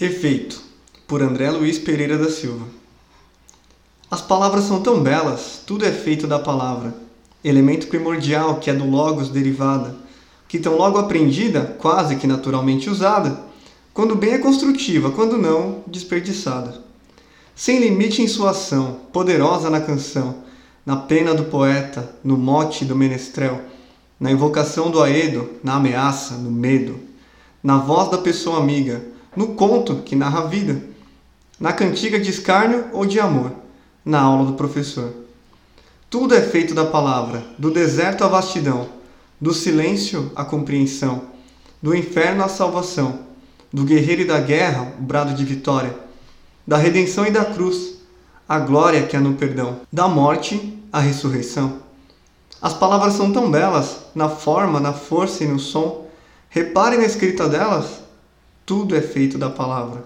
Efeito, por André Luiz Pereira da Silva. As palavras são tão belas, tudo é feito da palavra, elemento primordial que é do logos derivada, que tão logo aprendida, quase que naturalmente usada, quando bem é construtiva, quando não, desperdiçada. Sem limite em sua ação, poderosa na canção, na pena do poeta, no mote do menestrel, na invocação do aedo, na ameaça, no medo, na voz da pessoa amiga, no conto que narra a vida, na cantiga de escárnio ou de amor, na aula do professor. Tudo é feito da palavra, do deserto à vastidão, do silêncio à compreensão, do inferno à salvação, do guerreiro e da guerra, o brado de vitória, da redenção e da cruz, a glória que há no perdão, da morte à ressurreição. As palavras são tão belas, na forma, na força e no som. Reparem na escrita delas, tudo é feito da palavra.